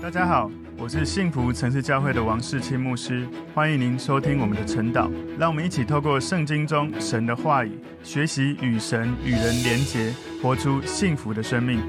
大家好，我是幸福城市教会的王世清牧师，欢迎您收听我们的晨祷。让我们一起透过圣经中神的话语，学习与神与人连结，活出幸福的生命。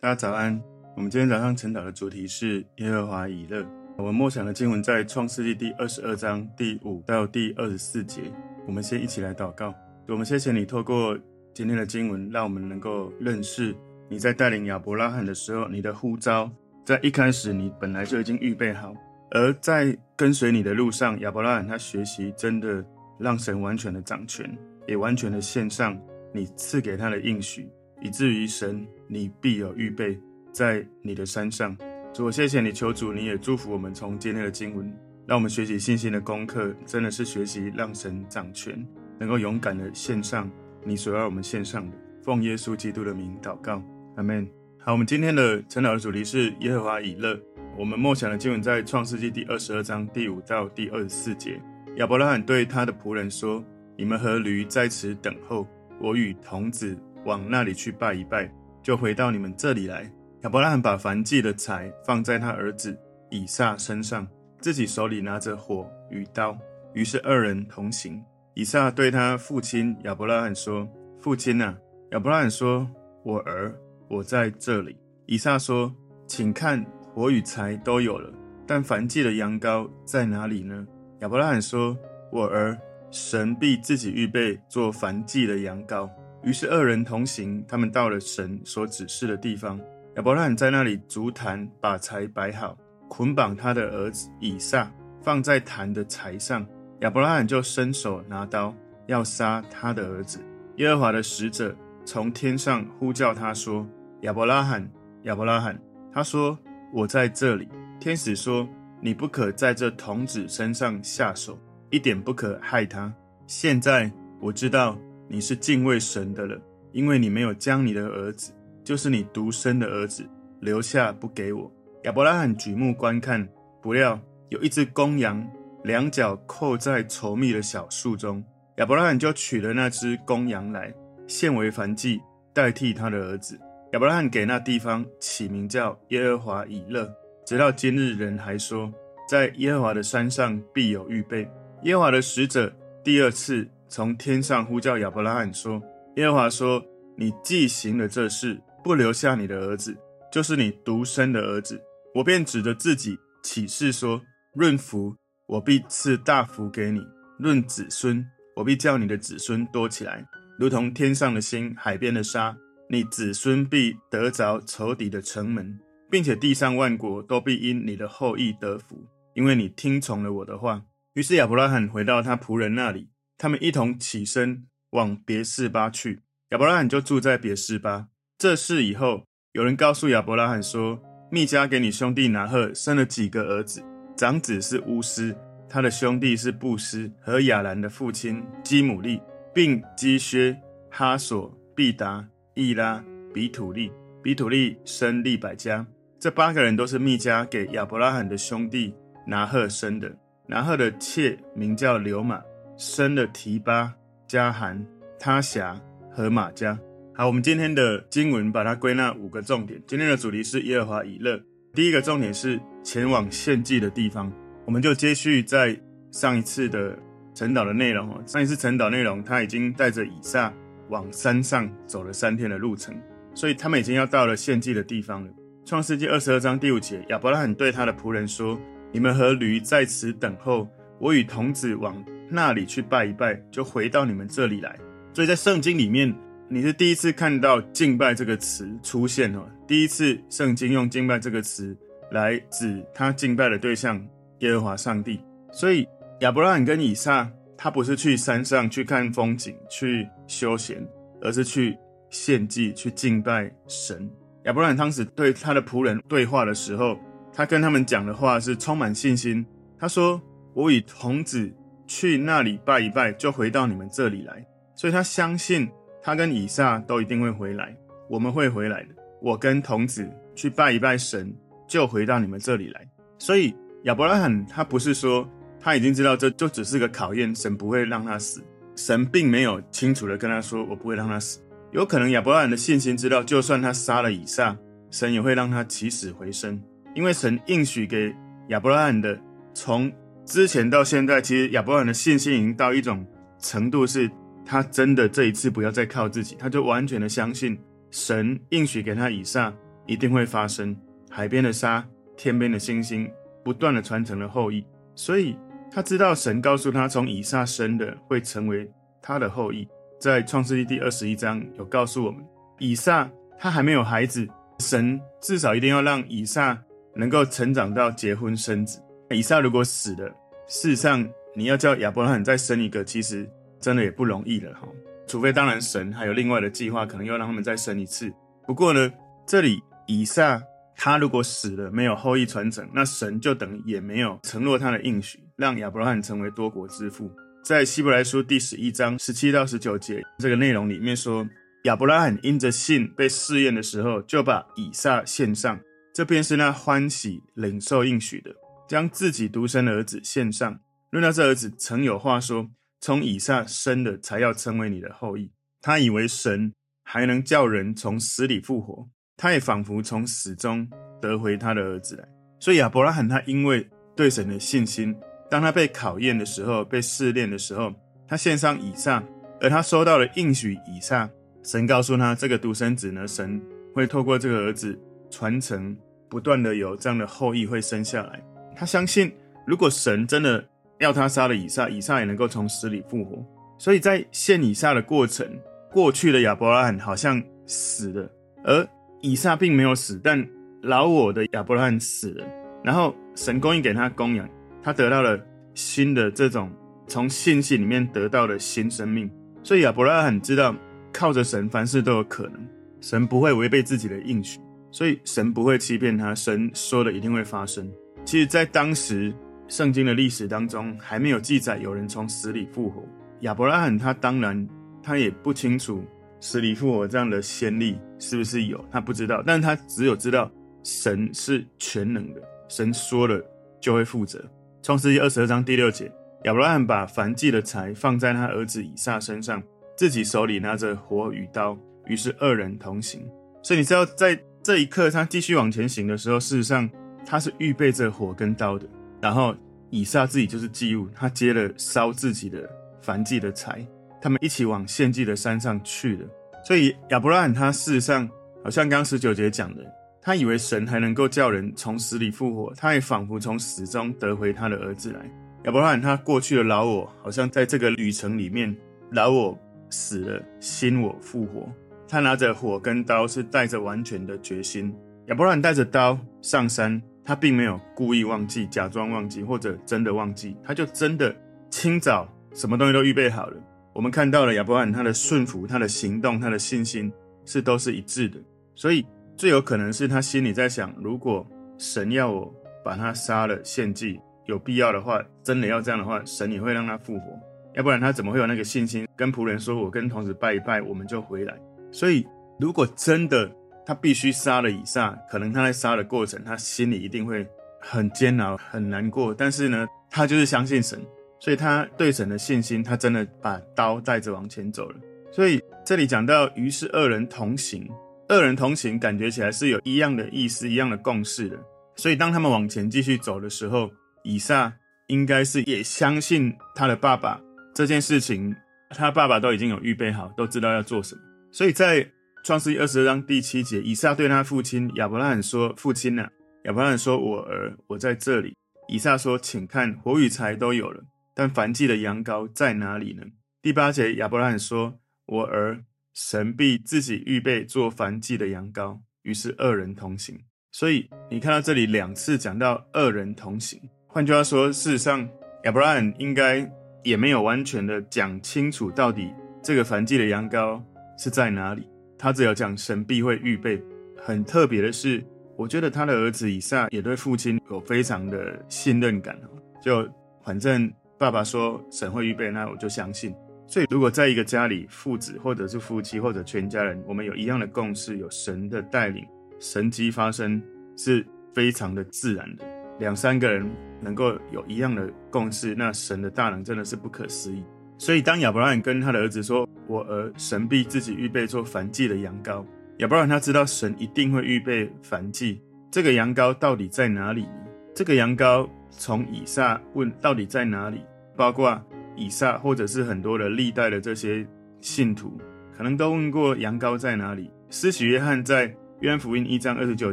大家早安，我们今天早上晨祷的主题是耶和华以勒。我们默想的经文在创世纪第二十二章第五到第二十四节。我们先一起来祷告。我们谢谢你透过今天的经文，让我们能够认识你在带领亚伯拉罕的时候，你的呼召在一开始你本来就已经预备好，而在跟随你的路上，亚伯拉罕他学习真的让神完全的掌权，也完全的献上你赐给他的应许，以至于神你必有预备在你的山上。主，谢谢你，求主你也祝福我们从今天的经文，让我们学习信心的功课，真的是学习让神掌权，能够勇敢的献上你所要我们献上的。奉耶稣基督的名祷告。阿门。好，我们今天的晨祷的主题是耶和华以勒。我们默想的经文在创世纪第二十二章第五到第二十四节。亚伯拉罕对他的仆人说：“你们和驴在此等候，我与童子往那里去拜一拜，就回到你们这里来。”亚伯拉罕把燔祭的柴放在他儿子以撒身上，自己手里拿着火与刀。于是二人同行。以撒对他父亲亚伯拉罕说：“父亲啊！”亚伯拉罕说：“我儿。”我在这里。以撒说：“请看，火与柴都有了，但燔祭的羊羔在哪里呢？”亚伯拉罕说：“我儿，神必自己预备做燔祭的羊羔。”于是二人同行，他们到了神所指示的地方。亚伯拉罕在那里筑坛，把柴摆好，捆绑他的儿子以撒，放在坛的柴上。亚伯拉罕就伸手拿刀，要杀他的儿子。耶和华的使者从天上呼叫他说。亚伯拉罕，亚伯拉罕，他说：“我在这里。”天使说：“你不可在这童子身上下手，一点不可害他。现在我知道你是敬畏神的了，因为你没有将你的儿子，就是你独生的儿子，留下不给我。”亚伯拉罕举目观看，不料有一只公羊，两脚扣在稠密的小树中。亚伯拉罕就取了那只公羊来，献为燔祭，代替他的儿子。亚伯拉罕给那地方起名叫耶和华以勒，直到今日，人还说，在耶和华的山上必有预备。耶和华的使者第二次从天上呼叫亚伯拉罕说：“耶和华说，你既行了这事，不留下你的儿子，就是你独生的儿子，我便指着自己起誓说：论福，我必赐大福给你；论子孙，我必叫你的子孙多起来，如同天上的星、海边的沙。”你子孙必得着仇敌的城门，并且地上万国都必因你的后裔得福，因为你听从了我的话。于是亚伯拉罕回到他仆人那里，他们一同起身往别是巴去。亚伯拉罕就住在别是巴。这事以后，有人告诉亚伯拉罕说：密迦给你兄弟拿鹤生了几个儿子，长子是乌斯，他的兄弟是布斯和亚兰的父亲基姆利，并基薛、哈索、毕达。易拉、比土利、比土利生利百加，这八个人都是密加给亚伯拉罕的兄弟拿鹤生的。拿鹤的妾名叫流玛，生了提巴、加含、他辖和玛迦。好，我们今天的经文把它归纳五个重点。今天的主题是耶和华以勒。第一个重点是前往献祭的地方，我们就接续在上一次的晨祷的内容。上一次晨祷内容，他已经带着以撒。往山上走了三天的路程，所以他们已经要到了献祭的地方了。创世纪二十二章第五节，亚伯拉罕对他的仆人说：“你们和驴在此等候，我与童子往那里去拜一拜，就回到你们这里来。”所以在圣经里面，你是第一次看到“敬拜”这个词出现哦。第一次圣经用“敬拜”这个词来指他敬拜的对象耶和华上帝。所以亚伯拉罕跟以撒。他不是去山上去看风景、去休闲，而是去献祭、去敬拜神。亚伯拉罕当时对他的仆人对话的时候，他跟他们讲的话是充满信心。他说：“我与童子去那里拜一拜，就回到你们这里来。”所以他相信他跟以撒都一定会回来，我们会回来的。我跟童子去拜一拜神，就回到你们这里来。所以亚伯拉罕他不是说。他已经知道这就只是个考验，神不会让他死。神并没有清楚的跟他说：“我不会让他死。”有可能亚伯拉罕的信心知道，就算他杀了以撒，神也会让他起死回生。因为神应许给亚伯拉罕的，从之前到现在，其实亚伯拉罕的信心已经到一种程度，是他真的这一次不要再靠自己，他就完全的相信神应许给他以撒一定会发生。海边的沙，天边的星星，不断的传承了后裔，所以他知道神告诉他，从以撒生的会成为他的后裔。在创世记第二十一章有告诉我们，以撒他还没有孩子，神至少一定要让以撒。能够成长到结婚生子，以撒如果死了，事实上你要叫亚伯拉罕再生一个，其实真的也不容易了哈。除非当然神还有另外的计划，可能要让他们再生一次。不过呢，这里以撒他如果死了，没有后裔传承，那神就等于也没有承诺他的应许，让亚伯拉罕成为多国之父。在希伯来书第十一章十七到十九节这个内容里面说，亚伯拉罕因着信被试验的时候，就把以撒献上。这便是那欢喜领受应许的，将自己独生的儿子献上。论到这儿子，曾有话说：从以撒生的才要称为你的后裔。他以为神还能叫人从死里复活，他也仿佛从死中得回他的儿子来。所以亚伯拉罕他因为对神的信心，当他被考验的时候，被试炼的时候，他献上以撒，而他收到了应许以撒。神告诉他，这个独生子呢，神会透过这个儿子传承。不断的有这样的后裔会生下来，他相信如果神真的要他杀了以撒，以撒也能够从死里复活。所以在献以撒的过程，过去的亚伯拉罕好像死了，而以撒并没有死，但老我的亚伯拉罕死了。然后神供应给他供养，他得到了新的这种从信心里面得到的新生命。所以亚伯拉罕知道靠着神，凡事都有可能，神不会违背自己的应许。所以神不会欺骗他，神说的一定会发生。其实，在当时圣经的历史当中，还没有记载有人从死里复活。亚伯拉罕他当然他也不清楚死里复活这样的先例是不是有，他不知道。但是他只有知道神是全能的，神说了就会负责。创世记二十二章第六节，亚伯拉罕把燔祭的柴放在他儿子以撒身上，自己手里拿着火与刀，于是二人同行。所以你知道在。这一刻，他继续往前行的时候，事实上他是预备着火跟刀的。然后以撒自己就是祭物，他接了烧自己的燔祭的柴，他们一起往献祭的山上去了。所以亚伯拉罕他事实上好像刚十九节讲的，他以为神还能够叫人从死里复活，他也仿佛从死中得回他的儿子来。亚伯拉罕他过去的老我，好像在这个旅程里面，老我死了，新我复活。他拿着火跟刀，是带着完全的决心。亚伯拉罕带着刀上山，他并没有故意忘记、假装忘记，或者真的忘记，他就真的清早什么东西都预备好了。我们看到了亚伯拉罕他的顺服、他的行动、他的信心是都是一致的。所以最有可能是他心里在想：如果神要我把他杀了献祭，有必要的话，真的要这样的话，神也会让他复活。要不然他怎么会有那个信心跟仆人说：“我跟童子拜一拜，我们就回来。”所以，如果真的他必须杀了以撒，可能他在杀的过程，他心里一定会很煎熬、很难过。但是呢，他就是相信神，所以他对神的信心，他真的把刀带着往前走了。所以这里讲到，于是二人同行，二人同行，感觉起来是有一样的意思、一样的共识的。所以当他们往前继续走的时候，以撒应该是也相信他的爸爸这件事情，他爸爸都已经有预备好，都知道要做什么。所以在创世记二十二章第七节，以撒对他父亲亚伯拉罕说：“父亲呐、！”亚伯拉罕说：“我儿，我在这里。”以撒说：“请看，火与柴都有了，但燔祭的羊羔在哪里呢？”第八节，亚伯拉罕说：“我儿，神必自己预备做燔祭的羊羔。”于是二人同行。所以你看到这里两次讲到二人同行，换句话说，事实上亚伯拉罕应该也没有完全的讲清楚到底这个燔祭的羊羔。是在哪里？他只有讲神必会预备。很特别的是，我觉得他的儿子以撒也对父亲有非常的信任感。就反正爸爸说神会预备，那我就相信。所以如果在一个家里，父子或者是夫妻或者全家人，我们有一样的共识，有神的带领，神迹发生是非常的自然的。两三个人能够有一样的共识，那神的大能真的是不可思议。所以，当亚伯拉罕跟他的儿子说：“我儿，神必自己预备做燔祭的羊羔。”亚伯拉罕他知道神一定会预备燔祭，这个羊羔到底在哪里？这个羊羔从以撒问到底在哪里，包括以撒或者是很多的历代的这些信徒，可能都问过羊羔在哪里。施洗约翰在约翰福音一章二十九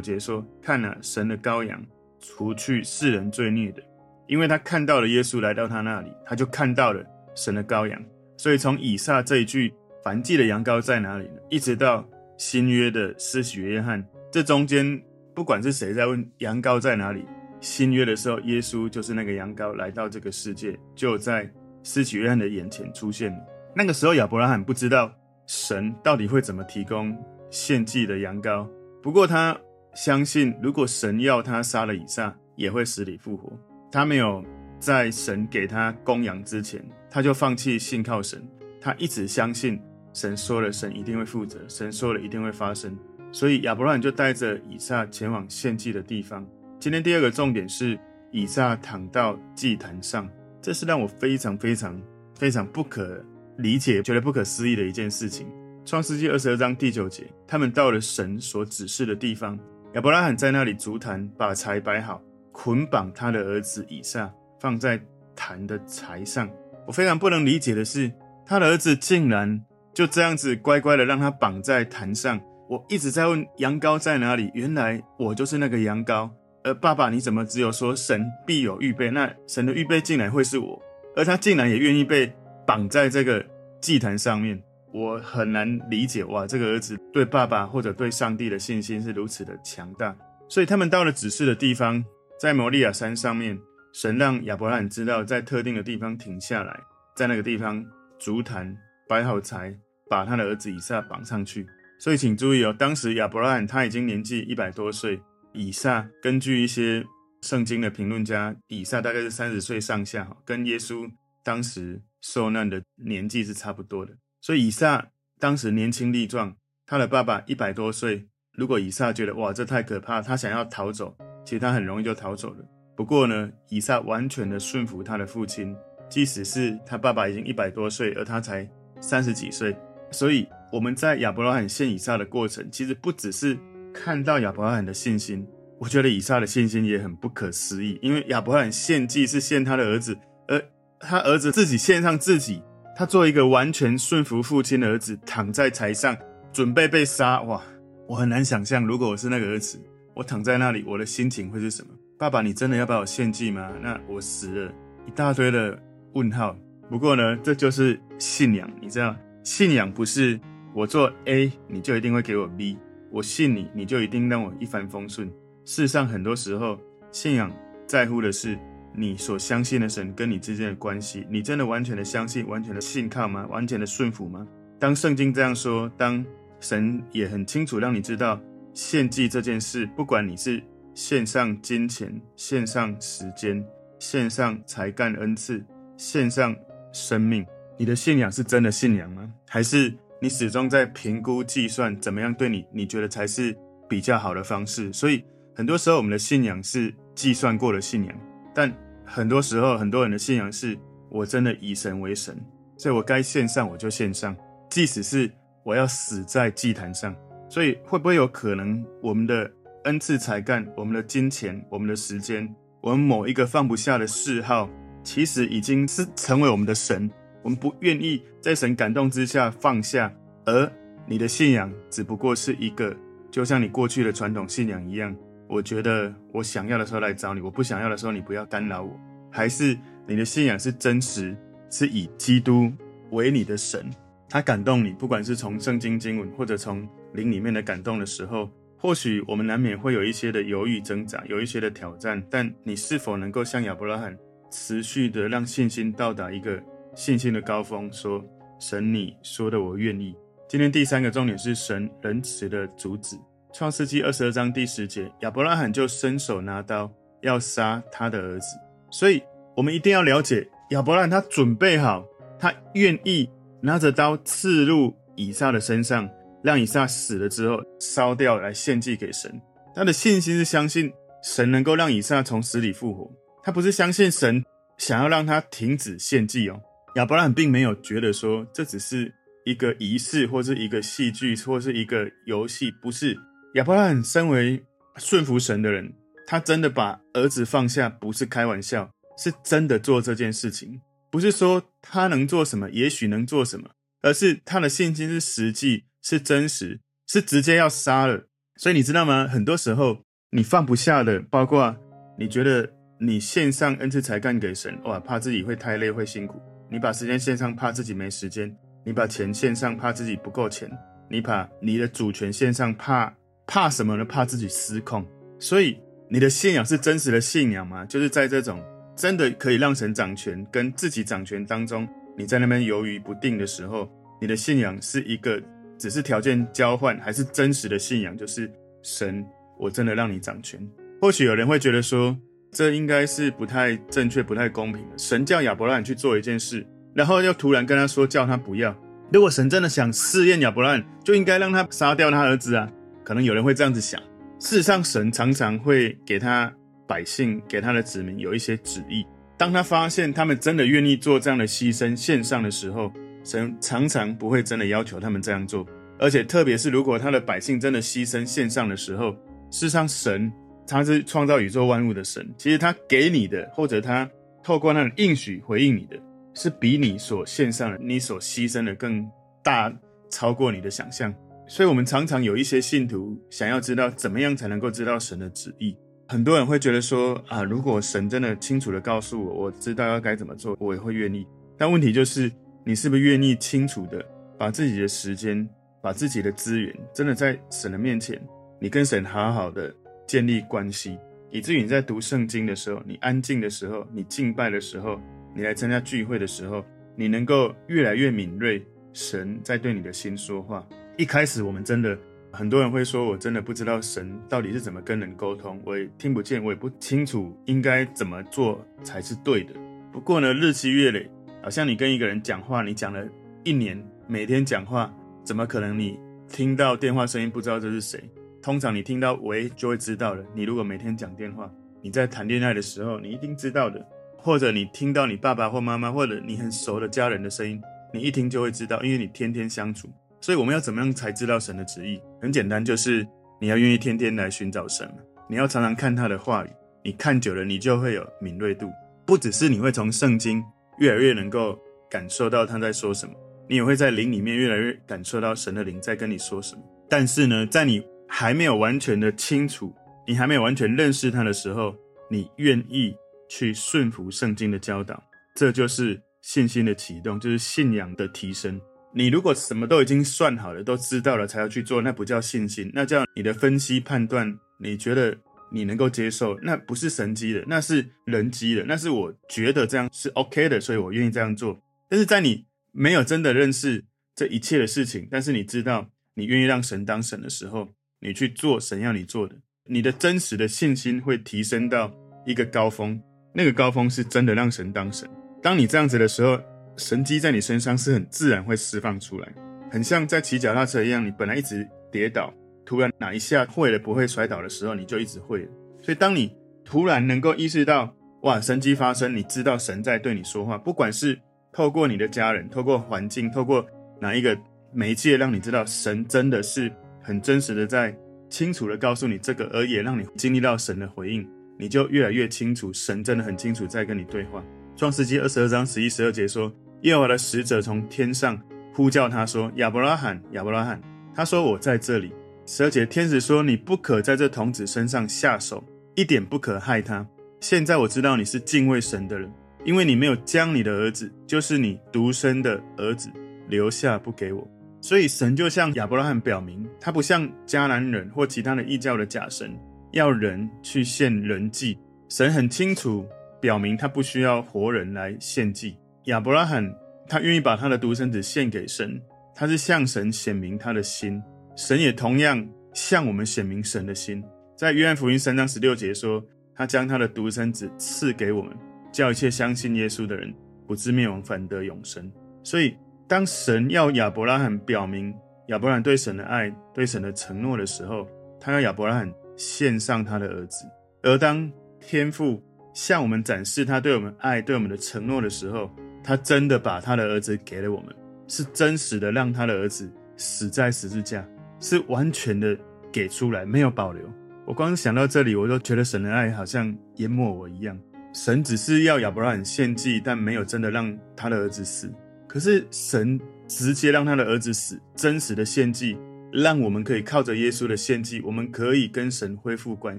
节说：“看哪，神的羔羊，除去世人罪孽的。”因为他看到了耶稣来到他那里，他就看到了神的羔羊。所以从以撒这一句凡祭的羊羔在哪里呢？一直到新约的施洗约翰，这中间不管是谁在问羊羔在哪里，新约的时候耶稣就是那个羊羔来到这个世界，就在施洗约翰的眼前出现。那个时候亚伯拉罕不知道神到底会怎么提供献祭的羊羔，不过他相信如果神要他杀了以撒，也会死里复活。他没有在神给他供羊之前，他就放弃信靠神。他一直相信神说了，神一定会负责；神说了，一定会发生。所以亚伯拉罕就带着以撒前往献祭的地方。今天第二个重点是以撒躺到祭坛上，这是让我非常非常非常不可理解、觉得不可思议的一件事情。创世纪二十二章第九节，他们到了神所指示的地方，亚伯拉罕在那里筑坛，把柴摆好。捆绑他的儿子以撒，放在坛的柴上。我非常不能理解的是，他的儿子竟然就这样子乖乖的让他绑在坛上。我一直在问羊羔在哪里，原来我就是那个羊羔。而爸爸，你怎么只有说神必有预备？那神的预备竟然会是我，而他竟然也愿意被绑在这个祭坛上面。我很难理解，哇，这个儿子对爸爸或者对上帝的信心是如此的强大。所以他们到了指示的地方。在摩利亚山上面，神让亚伯拉罕知道，在特定的地方停下来，在那个地方筑坛，摆好柴，把他的儿子以撒绑上去。所以请注意哦，当时亚伯拉罕他已经年纪一百多岁，以撒根据一些圣经的评论家，以撒大概是三十岁上下，跟耶稣当时受难的年纪是差不多的。所以以撒当时年轻力壮，他的爸爸一百多岁，如果以撒觉得哇，这太可怕，他想要逃走。其实他很容易就逃走了。不过呢，以撒完全的顺服他的父亲，即使是他爸爸已经一百多岁，而他才三十几岁。所以我们在亚伯拉罕献以撒的过程，其实不只是看到亚伯拉罕的信心，我觉得以撒的信心也很不可思议。因为亚伯拉罕献祭是献他的儿子，而他儿子自己献上自己，他做一个完全顺服父亲的儿子，躺在柴上准备被杀。哇，我很难想象，如果我是那个儿子。我躺在那里，我的心情会是什么？爸爸，你真的要把我献祭吗？那我死了，一大堆的问号。不过呢，这就是信仰，你知道，信仰不是我做 A 你就一定会给我 B，我信你，你就一定让我一帆风顺。事实上，很多时候，信仰在乎的是你所相信的神跟你之间的关系。你真的完全的相信，完全的信靠吗？完全的顺服吗？当圣经这样说，当神也很清楚让你知道。献祭这件事，不管你是献上金钱、献上时间、献上才干恩赐、献上生命，你的信仰是真的信仰吗？还是你始终在评估计算怎么样对你，你觉得才是比较好的方式？所以很多时候我们的信仰是计算过的信仰，但很多时候很多人的信仰是我真的以神为神，所以我该献上我就献上，即使是我要死在祭坛上。所以会不会有可能，我们的恩赐才干、我们的金钱、我们的时间、我们某一个放不下的嗜好，其实已经是成为我们的神？我们不愿意在神感动之下放下，而你的信仰只不过是一个，就像你过去的传统信仰一样。我觉得我想要的时候来找你，我不想要的时候你不要干扰我。还是你的信仰是真实，是以基督为你的神？他感动你，不管是从圣经经文或者从灵里面的感动的时候，或许我们难免会有一些的犹豫挣扎，有一些的挑战。但你是否能够像亚伯拉罕，持续的让信心到达一个信心的高峰？说神，你说的我愿意。今天第三个重点是神仁慈的阻止。创世纪二十二章第十节，亚伯拉罕就伸手拿刀要杀他的儿子。所以我们一定要了解亚伯拉罕，他准备好，他愿意。拿着刀刺入以撒的身上，让以撒死了之后烧掉来献祭给神。他的信心是相信神能够让以撒从死里复活，他不是相信神想要让他停止献祭哦。亚伯拉罕并没有觉得说这只是一个仪式，或是一个戏剧，或是一个游戏，不是。亚伯拉罕身为顺服神的人，他真的把儿子放下，不是开玩笑，是真的做这件事情。不是说他能做什么，也许能做什么，而是他的信心是实际，是真实，是直接要杀了。所以你知道吗？很多时候你放不下的，包括你觉得你献上恩赐才干给神，哇，怕自己会太累会辛苦；你把时间线上，怕自己没时间；你把钱线上，怕自己不够钱；你把你的主权线上，怕怕什么呢？怕自己失控。所以你的信仰是真实的信仰吗？就是在这种。真的可以让神掌权，跟自己掌权当中，你在那边犹豫不定的时候，你的信仰是一个只是条件交换，还是真实的信仰？就是神，我真的让你掌权。或许有人会觉得说，这应该是不太正确、不太公平的。神叫亚伯拉罕去做一件事，然后又突然跟他说叫他不要。如果神真的想试验亚伯拉罕，就应该让他杀掉他儿子啊。可能有人会这样子想。事实上，神常常会给他。百姓给他的子民有一些旨意，当他发现他们真的愿意做这样的牺牲献上的时候，神常常不会真的要求他们这样做。而且特别是如果他的百姓真的牺牲献上的时候，事实上神他是创造宇宙万物的神，其实他给你的或者他透过那种应许回应你的，是比你所献上的、你所牺牲的更大，超过你的想象。所以，我们常常有一些信徒想要知道怎么样才能够知道神的旨意。很多人会觉得说啊，如果神真的清楚地告诉我，我知道要该怎么做，我也会愿意。但问题就是，你是不是愿意清楚地把自己的时间、把自己的资源，真的在神的面前，你跟神好好的建立关系，以至于你在读圣经的时候，你安静的时候，你敬拜的时候，你来参加聚会的时候，你能够越来越敏锐，神在对你的心说话。一开始我们真的。很多人会说，我真的不知道神到底是怎么跟人沟通，我也听不见，我也不清楚应该怎么做才是对的。不过呢，日积月累，好像你跟一个人讲话，你讲了一年，每天讲话，怎么可能你听到电话声音不知道这是谁？通常你听到喂就会知道了。你如果每天讲电话，你在谈恋爱的时候，你一定知道的。或者你听到你爸爸或妈妈，或者你很熟的家人的声音，你一听就会知道，因为你天天相处。所以我们要怎么样才知道神的旨意？很简单，就是你要愿意天天来寻找神，你要常常看他的话语。你看久了，你就会有敏锐度。不只是你会从圣经越来越能够感受到他在说什么，你也会在灵里面越来越感受到神的灵在跟你说什么。但是呢，在你还没有完全的清楚，你还没有完全认识他的时候，你愿意去顺服圣经的教导，这就是信心的启动，就是信仰的提升。你如果什么都已经算好了，都知道了才要去做，那不叫信心，那叫你的分析判断。你觉得你能够接受，那不是神机的，那是人机的，那是我觉得这样是 OK 的，所以我愿意这样做。但是在你没有真的认识这一切的事情，但是你知道你愿意让神当神的时候，你去做神要你做的，你的真实的信心会提升到一个高峰，那个高峰是真的让神当神。当你这样子的时候。神迹在你身上是很自然会释放出来，很像在骑脚踏车一样，你本来一直跌倒，突然哪一下会了不会摔倒的时候，你就一直会了。所以当你突然能够意识到，哇，神迹发生，你知道神在对你说话，不管是透过你的家人，透过环境，透过哪一个媒介，让你知道神真的是很真实的在清楚的告诉你这个，而也让你经历到神的回应，你就越来越清楚，神真的很清楚在跟你对话。创世纪二十二章十一、十二节说。耶和华的使者从天上呼叫他说：“亚伯拉罕，亚伯拉罕。”他说：“我在这里。”十二节，天使说：“你不可在这童子身上下手，一点不可害他。现在我知道你是敬畏神的人，因为你没有将你的儿子，就是你独生的儿子，留下不给我。所以神就向亚伯拉罕表明，他不像迦南人或其他的异教的假神，要人去献人祭。神很清楚表明，他不需要活人来献祭。亚伯拉罕，他愿意把他的独生子献给神，他是向神显明他的心。神也同样向我们显明神的心。在约翰福音三章十六节说，他将他的独生子赐给我们，叫一切相信耶稣的人不至灭亡，反得永生。所以，当神要亚伯拉罕表明亚伯拉罕对神的爱、对神的承诺的时候，他要亚伯拉罕献上他的儿子。而当天父向我们展示他对我们爱、对我们的承诺的时候，他真的把他的儿子给了我们，是真实的让他的儿子死在十字架，是完全的给出来，没有保留。我光想到这里，我都觉得神的爱好像淹没我一样。神只是要亚伯拉罕献祭，但没有真的让他的儿子死。可是神直接让他的儿子死，真实的献祭，让我们可以靠着耶稣的献祭，我们可以跟神恢复关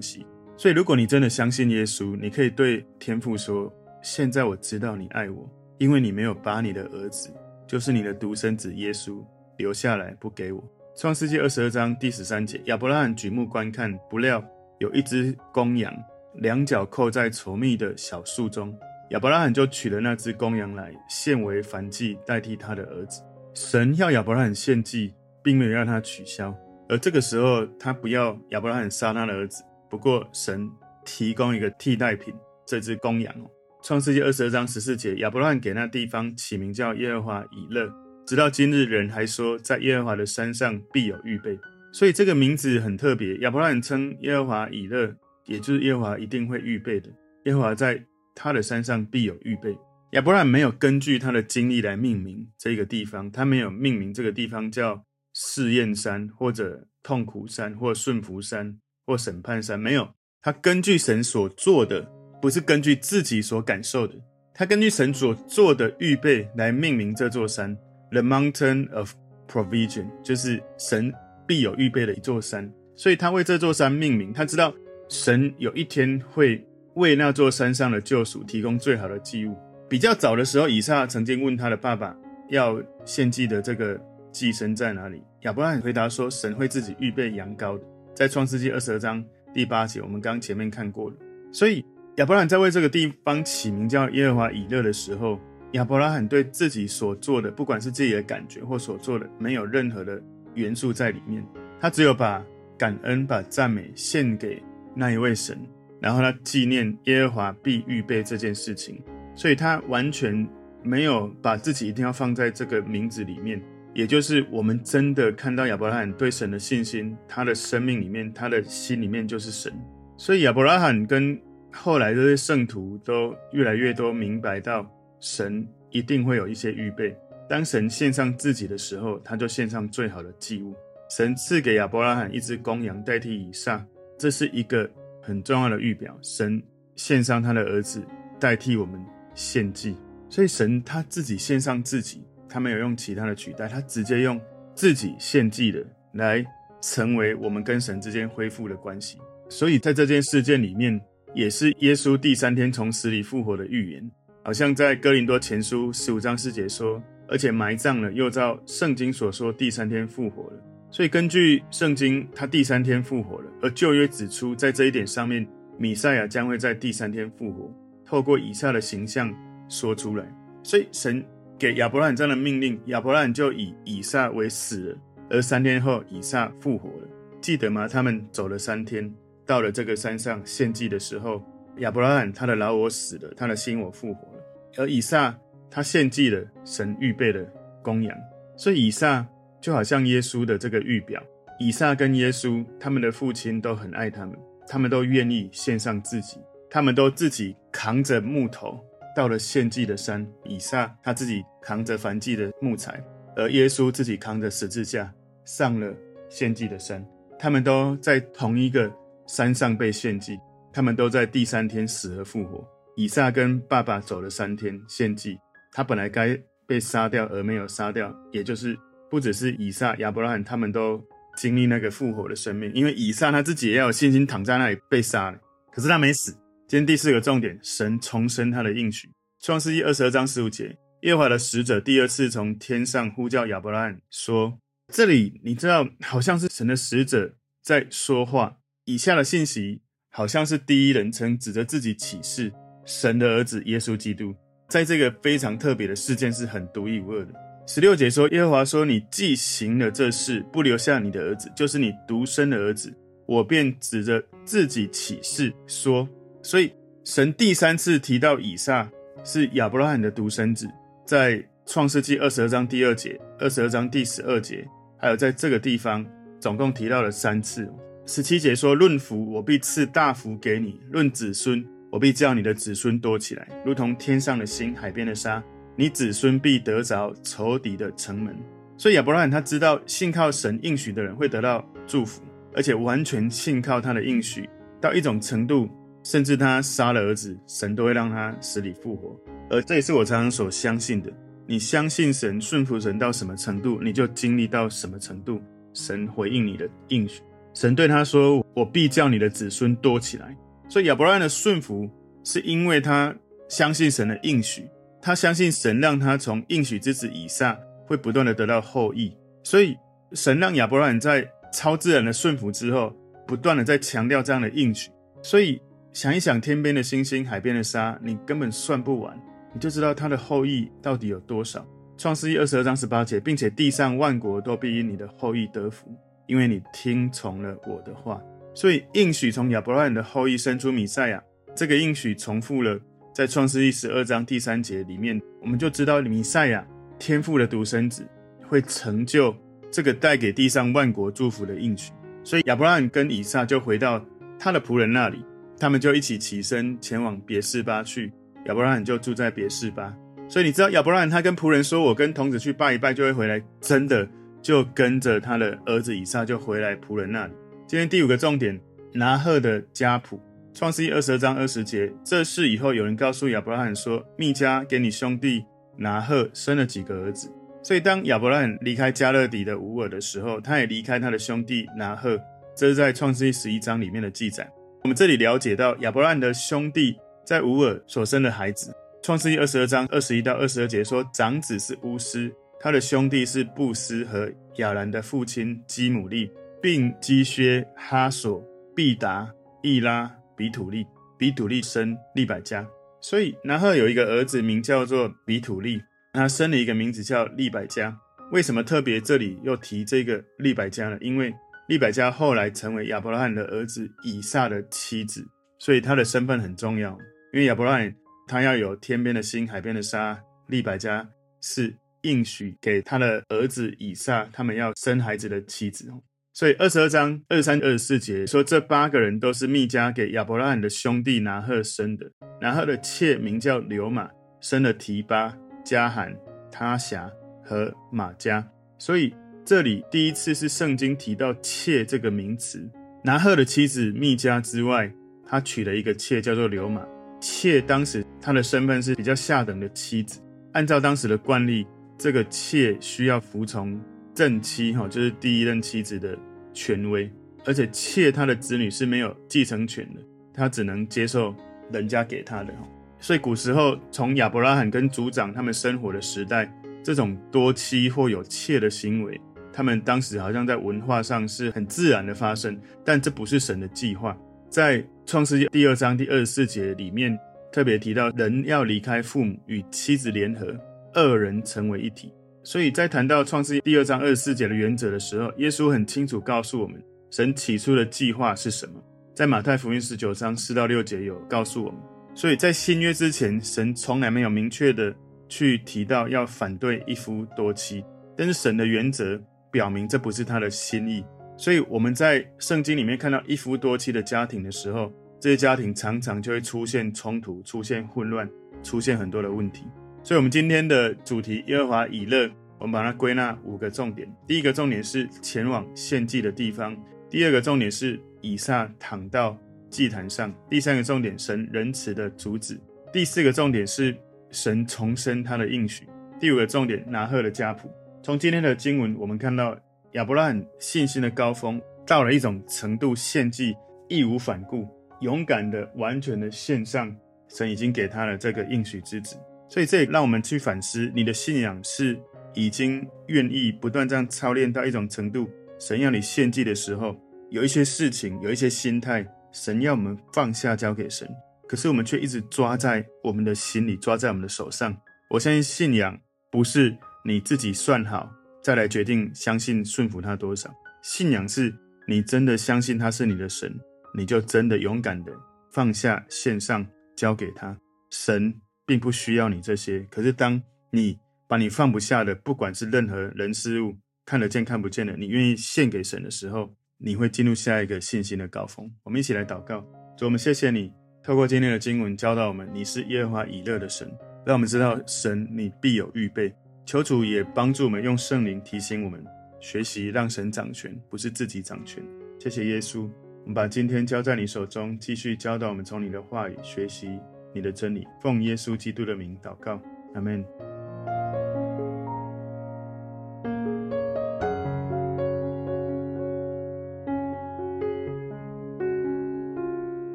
系。所以，如果你真的相信耶稣，你可以对天父说：“现在我知道你爱我，因为你没有把你的儿子，就是你的独生子耶稣留下来不给我。”创世纪二十二章第十三节，亚伯拉罕举目观看，不料有一只公羊，两脚扣在稠密的小树中。亚伯拉罕就取了那只公羊来献为燔祭，代替他的儿子。神要亚伯拉罕献祭，并没有让他取消。而这个时候，他不要亚伯拉罕杀他的儿子。不过，神提供一个替代品，这只公羊哦。创世纪二十二章十四节，亚伯拉罕给那地方起名叫耶和华以勒。直到今日，人还说，在耶和华的山上必有预备。所以这个名字很特别。亚伯拉罕称耶和华以勒，也就是耶和华一定会预备的。耶和华在。他的山上必有预备。亚伯拉罕没有根据他的经历来命名这个地方，他没有命名这个地方叫试验山，或者痛苦山，或顺服山，或审判山，没有。他根据神所做的，不是根据自己所感受的，他根据神所做的预备来命名这座山，The Mountain of Provision，就是神必有预备的一座山。所以他为这座山命名，他知道神有一天会。为那座山上的救赎提供最好的祭物。比较早的时候，以撒曾经问他的爸爸要献祭的这个祭牲在哪里？亚伯拉罕回答说：“神会自己预备羊羔的。”在创世纪二十二章第八节，我们刚前面看过了。所以亚伯拉罕在为这个地方起名叫耶和华以勒的时候，亚伯拉罕对自己所做的，不管是自己的感觉或所做的，没有任何的元素在里面。他只有把感恩、把赞美献给那一位神。然后他纪念耶和华必预备这件事情，所以他完全没有把自己一定要放在这个名字里面。也就是我们真的看到亚伯拉罕对神的信心，他的生命里面，他的心里面就是神。所以亚伯拉罕跟后来这些圣徒都越来越多明白到，神一定会有一些预备。当神献上自己的时候，他就献上最好的祭物。神赐给亚伯拉罕一只公羊代替以撒，这是一个。很重要的预表，神献上他的儿子代替我们献祭，所以神他自己献上自己，他没有用其他的取代，他直接用自己献祭的来成为我们跟神之间恢复的关系。所以在这件事件里面，也是耶稣第三天从死里复活的预言，好像在哥林多前书十五章四节说，而且埋葬了，又照圣经所说第三天复活了。所以，根据圣经，他第三天复活了。而旧约指出，在这一点上面，米赛亚将会在第三天复活，透过以撒的形象说出来。所以，神给亚伯拉罕这样的命令，亚伯拉罕就以以撒为死了。而三天后，以撒复活了。记得吗？他们走了三天，到了这个山上献祭的时候，亚伯拉罕他的老我死了，他的新我复活了。而以撒他献祭了，神预备了公羊。所以，以撒。就好像耶稣的这个预表，以撒跟耶稣，他们的父亲都很爱他们，他们都愿意献上自己，他们都自己扛着木头到了献祭的山。以撒他自己扛着燔祭的木材，而耶稣自己扛着十字架上了献祭的山。他们都在同一个山上被献祭，他们都在第三天死而复活。以撒跟爸爸走了三天献祭，他本来该被杀掉而没有杀掉，也就是。不只是以撒、亚伯拉罕，他们都经历那个复活的生命。因为以撒他自己也要有信心躺在那里被杀了，可是他没死。今天第四个重点，神重申他的应许。创世记二十二章十五节，耶和华的使者第二次从天上呼叫亚伯拉罕，说：“这里你知道，好像是神的使者在说话。以下的信息好像是第一人称指着自己启示神的儿子耶稣基督，在这个非常特别的事件是很独一无二的。”十六节说：“耶和华说，你既行了这事，不留下你的儿子，就是你独生的儿子，我便指着自己起誓说。所以神第三次提到以撒是亚伯拉罕的独生子，在创世纪二十二章第二节、二十二章第十二节，还有在这个地方，总共提到了三次。十七节说：论福，我必赐大福给你；论子孙，我必叫你的子孙多起来，如同天上的星、海边的沙。”你子孙必得着仇敌的城门。所以亚伯拉罕他知道，信靠神应许的人会得到祝福，而且完全信靠他的应许到一种程度，甚至他杀了儿子，神都会让他死里复活。而这也是我常常所相信的。你相信神，顺服神到什么程度，你就经历到什么程度。神回应你的应许，神对他说：“我必叫你的子孙多起来。”所以亚伯拉罕的顺服，是因为他相信神的应许，他相信神让他从应许之子以撒会不断的得到后裔。所以神让亚伯拉罕在超自然的顺服之后，不断的在强调这样的应许。所以想一想，天边的星星，海边的沙，你根本算不完。你就知道他的后裔到底有多少。创世记二十二章十八节，并且地上万国都必因你的后裔得福，因为你听从了我的话。所以应许从亚伯拉罕的后裔生出米赛亚，这个应许重复了在创世记十二章第三节里面，我们就知道弥赛亚天父的独生子会成就这个带给地上万国祝福的应许。所以亚伯拉罕跟以撒就回到他的仆人那里，他们就一起起身前往别是巴去。亚伯拉罕就住在别是巴，所以你知道亚伯拉罕他跟仆人说：“我跟童子去拜一拜，就会回来。”真的就跟着他的儿子以撒就回来仆人那里。今天第五个重点，拿鹤的家谱，创世记二十二章二十节。这事以后有人告诉亚伯拉罕说：“密迦给你兄弟拿鹤生了几个儿子。”所以当亚伯拉罕离开加勒底的吾珥的时候，他也离开他的兄弟拿鹤。这是在创世记十一章里面的记载。我们这里了解到亚伯拉罕的兄弟。在吾珥所生的孩子，创世记二十二章二十一到二十二节说，长子是乌斯，他的兄弟是布斯和亚兰的父亲基母利，并基薛、哈索、毕达、益拉、比土利。比土利生利百加，所以拿鹤有一个儿子名叫做比土利，他生了一个名字叫利百加。为什么特别这里又提这个利百加呢？因为利百加后来成为亚伯拉罕的儿子以撒的妻子，所以他的身份很重要。因为亚伯拉罕他要有天边的星、海边的沙，利百加是应许给他的儿子以撒，他们要生孩子的妻子。所以二十二章二十三、二十四节说，这八个人都是密迦给亚伯拉罕的兄弟拿鹤生的。拿鹤的妾名叫流玛，生了提巴、迦罕、他辖和玛迦。所以这里第一次是圣经提到妾这个名词。拿鹤的妻子密迦之外，他娶了一个妾叫做流玛。妾当时她的身份是比较下等的妻子，按照当时的惯例，这个妾需要服从正妻，哈，就是第一任妻子的权威，而且妾她的子女是没有继承权的，她只能接受人家给她的，哈。所以古时候从亚伯拉罕跟族长他们生活的时代，这种多妻或有妾的行为，他们当时好像在文化上是很自然的发生，但这不是神的计划。在创世记第二章第二十四节里面特别提到，人要离开父母，与妻子联合，二人成为一体。所以在谈到创世第二章二十四节的原则的时候，耶稣很清楚告诉我们，神起初的计划是什么。在马太福音十九章四到六节有告诉我们。所以在新约之前，神从来没有明确的去提到要反对一夫多妻，但是神的原则表明这不是他的心意。所以我们在圣经里面看到一夫多妻的家庭的时候，这些家庭常常就会出现冲突、出现混乱、出现很多的问题。所以，我们今天的主题耶和华以勒，我们把它归纳五个重点。第一个重点是前往献祭的地方；第二个重点是以撒躺到祭坛上；第三个重点神仁慈的主旨；第四个重点是神重申他的应许；第五个重点拿鹤的家谱。从今天的经文，我们看到。亚伯拉罕信心的高峰到了一种程度，献祭义无反顾、勇敢的、完全的献上，神已经给他了这个应许之子。所以这也让我们去反思：你的信仰是已经愿意不断这样操练到一种程度，神要你献祭的时候，有一些事情、有一些心态，神要我们放下交给神，可是我们却一直抓在我们的心里，抓在我们的手上。我相信信仰不是你自己算好。再来决定相信顺服他多少。信仰是你真的相信他是你的神，你就真的勇敢的放下献上交给他。神并不需要你这些，可是当你把你放不下的，不管是任何人事物，看得见看不见的，你愿意献给神的时候，你会进入下一个信心的高峰。我们一起来祷告，主，我们谢谢你，透过今天的经文教导我们，你是耶和华以勒的神，让我们知道神你必有预备。求主也帮助我们用圣灵提醒我们，学习让神掌权，不是自己掌权。谢谢耶稣，我们把今天交在你手中，继续教导我们从你的话语学习你的真理。奉耶稣基督的名祷告，阿门。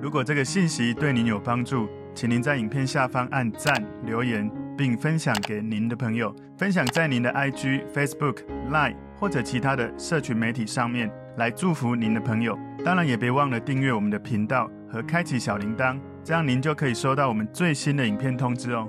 如果这个信息对您有帮助，请您在影片下方按赞、留言，并分享给您的朋友，分享在您的 IG、Facebook、Line 或者其他的社群媒体上面，来祝福您的朋友。当然，也别忘了订阅我们的频道和开启小铃铛，这样您就可以收到我们最新的影片通知哦。